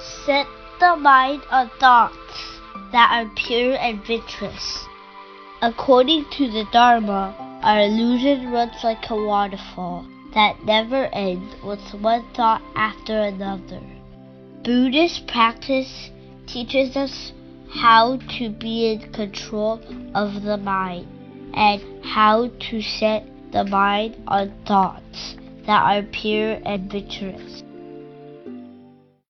Set the mind on thoughts that are pure and virtuous. According to the Dharma, our illusion runs like a waterfall that never ends with one thought after another. Buddhist practice teaches us how to be in control of the mind and how to set the mind on thoughts that are pure and virtuous.